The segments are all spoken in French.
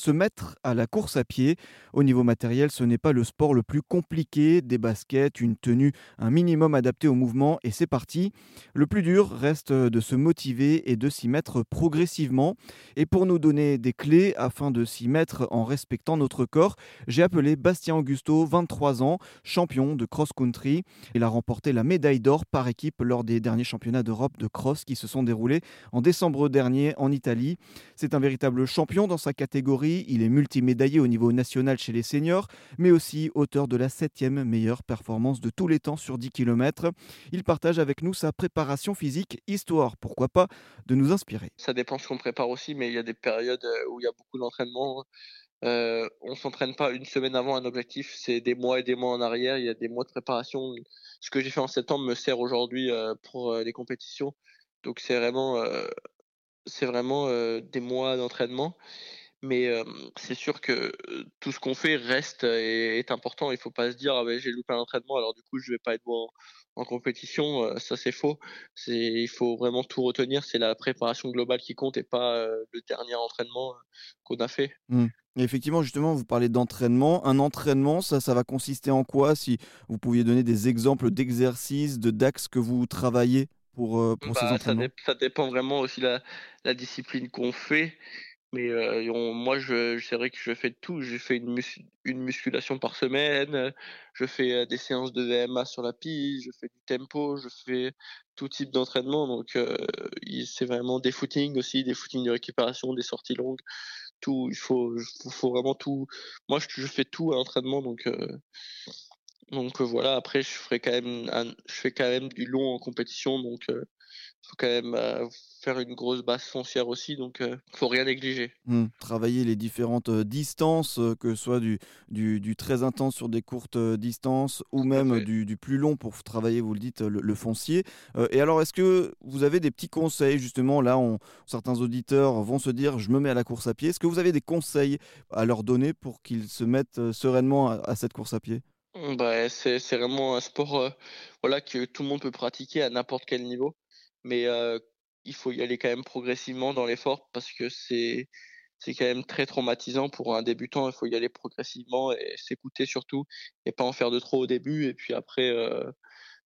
se mettre à la course à pied. Au niveau matériel, ce n'est pas le sport le plus compliqué. Des baskets, une tenue, un minimum adapté au mouvement et c'est parti. Le plus dur reste de se motiver et de s'y mettre progressivement. Et pour nous donner des clés afin de s'y mettre en respectant notre corps, j'ai appelé Bastien Augusto, 23 ans, champion de cross-country. Il a remporté la médaille d'or par équipe lors des derniers championnats d'Europe de cross qui se sont déroulés en décembre dernier en Italie. C'est un véritable champion dans sa catégorie. Il est multimédaillé au niveau national chez les seniors, mais aussi auteur de la septième meilleure performance de tous les temps sur 10 km. Il partage avec nous sa préparation physique, histoire, pourquoi pas, de nous inspirer. Ça dépend ce qu'on prépare aussi, mais il y a des périodes euh, où il y a beaucoup d'entraînement. Euh, on s'entraîne pas une semaine avant un objectif, c'est des mois et des mois en arrière. Il y a des mois de préparation. Ce que j'ai fait en septembre me sert aujourd'hui euh, pour euh, les compétitions. Donc c'est vraiment, c'est vraiment des mois d'entraînement. Mais c'est sûr que tout ce qu'on fait reste et est important. Il faut pas se dire ah ben, j'ai loupé un entraînement alors du coup je vais pas être bon en, compétition. ça c'est faux. C'est il faut vraiment tout retenir. C'est la préparation globale qui compte et pas le dernier entraînement qu'on a fait. Mmh. effectivement, justement, vous parlez d'entraînement. Un entraînement, ça, ça va consister en quoi? Si vous pouviez donner des exemples d'exercices, de d'axes que vous travaillez pour, euh, pour ces Bah, ça, entraînements? ça dépend vraiment aussi la, la discipline qu'on fait. Mais euh, moi, je, c'est vrai que je fais tout. J'ai fait une, mus- une musculation par semaine. Je fais des séances de VMA sur la piste. Je fais du tempo. Je fais tout type d'entraînement. Donc, euh, c'est vraiment des footings aussi, des footings de récupération, des sorties longues. Tout. Il faut, il faut vraiment tout. Moi, je, je fais tout à l'entraînement. Donc, euh, donc euh, voilà. Après, je ferai quand même, un- je fais quand même du long en compétition. Donc euh, faut quand même euh, faire une grosse base foncière aussi, donc euh, faut rien négliger. Mmh. Travailler les différentes euh, distances, que ce soit du, du, du très intense sur des courtes distances ou même du, du plus long pour travailler, vous le dites, le, le foncier. Et alors, est-ce que vous avez des petits conseils Justement, là, on- certains auditeurs vont se dire, je me mets à la course à pied. Est-ce que vous avez des conseils à leur donner pour qu'ils se mettent sereinement à, à cette course à pied? Bah, c'est vraiment un sport euh, voilà que tout le monde peut pratiquer à n'importe quel niveau, mais il faut y aller quand même progressivement dans l'effort parce que c'est c'est quand même très traumatisant pour un débutant. Il faut y aller progressivement et s'écouter surtout et pas en faire de trop au début et puis après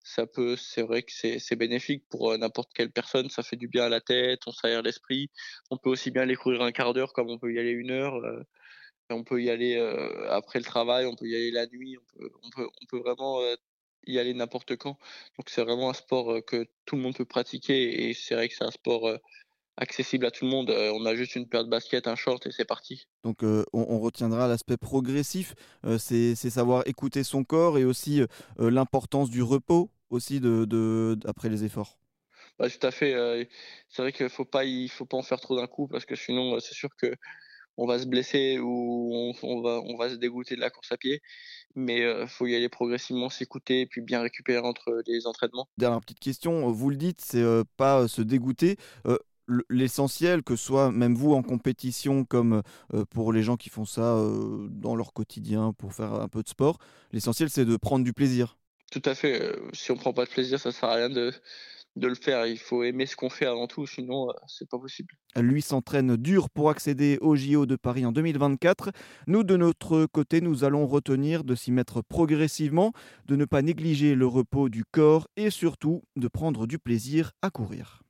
ça peut c'est vrai que c'est bénéfique pour n'importe quelle personne. Ça fait du bien à la tête, on s'aère l'esprit. On peut aussi bien aller courir un quart d'heure comme on peut y aller une heure. On peut y aller euh, après le travail, on peut y aller la nuit, on peut, on peut, on peut vraiment euh, y aller n'importe quand. Donc c'est vraiment un sport euh, que tout le monde peut pratiquer et c'est vrai que c'est un sport accessible à tout le monde. On a juste une paire de baskets, un short et c'est parti. Donc, euh, on, on retiendra l'aspect progressif, euh, c'est savoir écouter son corps et aussi euh, l'importance du repos aussi de, de- après les efforts. Bah, tout à fait. c'est vrai qu'il faut pas, il faut pas en faire trop d'un coup parce que sinon c'est sûr que on va se blesser ou on, on va, on va se dégoûter de la course à pied. Mais euh, faut y aller progressivement, s'écouter et puis bien récupérer entre les entraînements. Dernière petite question, vous le dites, c'est euh, pas euh, se dégoûter. Euh, L'essentiel, que ce soit même vous en compétition comme euh, pour les gens qui font ça euh, dans leur quotidien pour faire un peu de sport, l'essentiel c'est de prendre du plaisir. Tout à fait. euh, si on prend pas de plaisir, ça sert à rien de, de le faire. Il faut aimer ce qu'on fait avant tout, sinon euh, c'est pas possible. Lui s'entraîne dur pour accéder au JO de Paris en 2024. Nous, de notre côté, nous allons retenir de s'y mettre progressivement, de ne pas négliger le repos du corps et surtout de prendre du plaisir à courir.